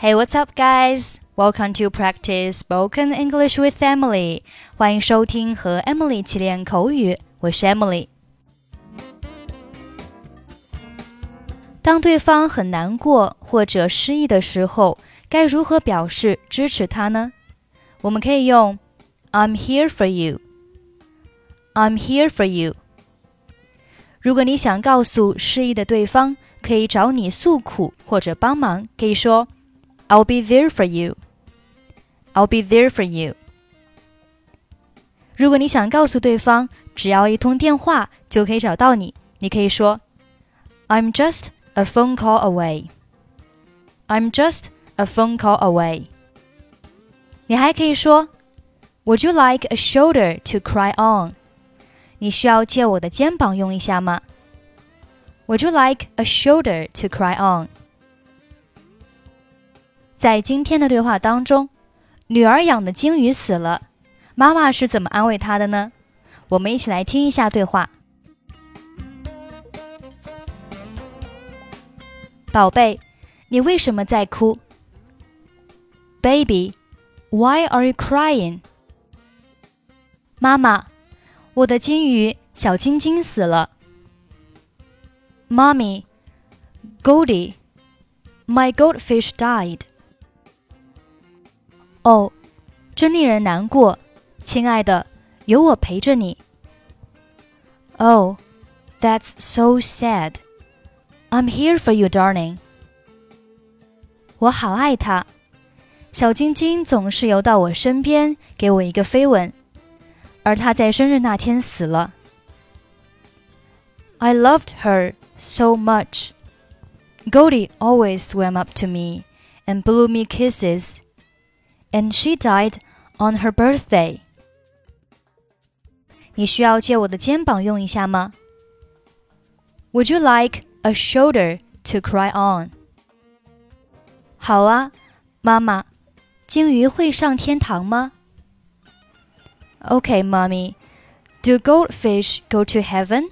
Hey, what's up, guys? Welcome to practice spoken English with Emily. 欢迎收听和 Emily 一起练口语，我是 Emily。当对方很难过或者失意的时候，该如何表示支持他呢？我们可以用 "I'm here for you." I'm here for you. 如果你想告诉失意的对方，可以找你诉苦或者帮忙，可以说。 I'll be there for you. I'll be there for you. 如果你想告诉对方，只要一通电话就可以找到你，你可以说，I'm just a phone call away. I'm just a phone call away. 你还可以说，Would you like a shoulder to cry on? 你需要借我的肩膀用一下吗？Would you like a shoulder to cry on? 在今天的对话当中，女儿养的金鱼死了，妈妈是怎么安慰她的呢？我们一起来听一下对话。宝贝，你为什么在哭？Baby, why are you crying？妈妈，我的金鱼小晶晶死了。Mommy, Goldie, my goldfish died. 哦，真令人难过，亲爱的，有我陪着你。Oh, that's so sad. I'm here for you, darling. 我好爱他，小金金总是游到我身边，给我一个飞吻，而他在生日那天死了。I loved her so much. Goldie always swam up to me and blew me kisses and she died on her birthday. 你需要借我的肩膀用一下吗？Would you like a shoulder to cry on? 好啊，妈妈。鲸鱼会上天堂吗？Okay, mommy. Do goldfish go to heaven?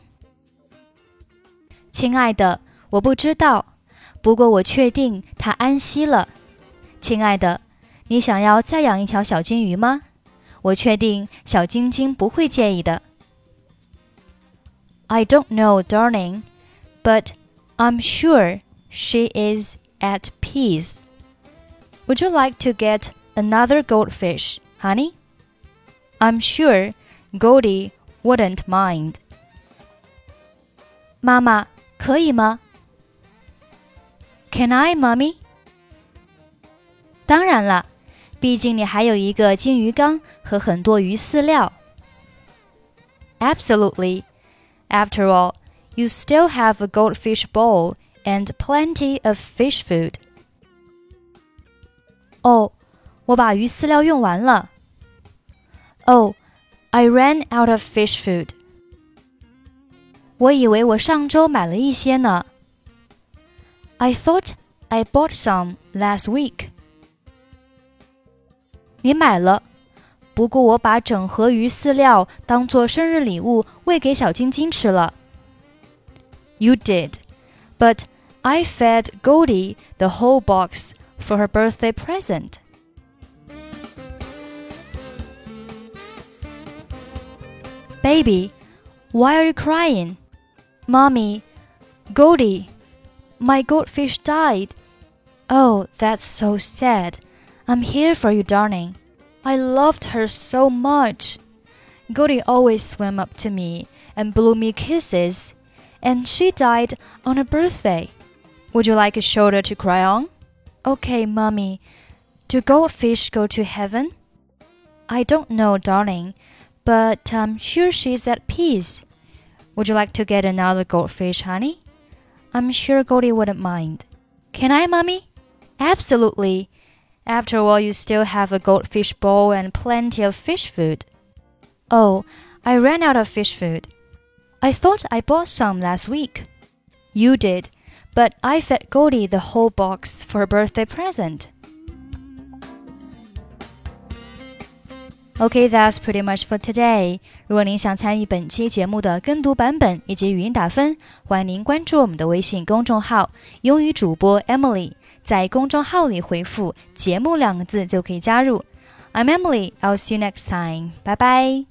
亲爱的，我不知道，不过我确定它安息了。亲爱的。 你想要再养一条小金鱼吗？我确定小金金不会介意的。I don't know, darling, but I'm sure she is at peace. Would you like to get another goldfish, honey? I'm sure Goldie wouldn't mind. 妈妈，可以吗？Can I, mummy？当然了。毕竟你还有一个金鱼缸和很多鱼饲料。Absolutely. After all, you still have a goldfish bowl and plenty of fish food. 哦，我把鱼饲料用完了。Oh, I ran out of fish food. 我以为我上周买了一些呢。I thought I bought some last week. 你买了。不过我把整盒鱼饲料当做生日礼物喂给小金金吃了。You did, but I fed Goldie the whole box for her birthday present. 'Baby, why are you crying? Mommy, Goldie, my goldfish died. Oh, that's so sad. I'm here for you, darling. I loved her so much. Goldie always swam up to me and blew me kisses, and she died on her birthday. Would you like a shoulder to cry on? Okay, Mummy. Do goldfish go to heaven? I don't know, darling, but I'm sure she's at peace. Would you like to get another goldfish, honey? I'm sure Goldie wouldn't mind. Can I, Mummy? Absolutely. After all, you still have a goldfish bowl and plenty of fish food. Oh, I ran out of fish food. I thought I bought some last week. You did, but I fed Goldie the whole box for a birthday present. Okay, that's pretty much for today. 如果您想参与本期节目的跟读版本以及语音打分，欢迎您关注我们的微信公众号“英语主播 Emily”。 在公众号里回复“节目”两个字就可以加入。I'm Emily, I'll see you next time. 拜拜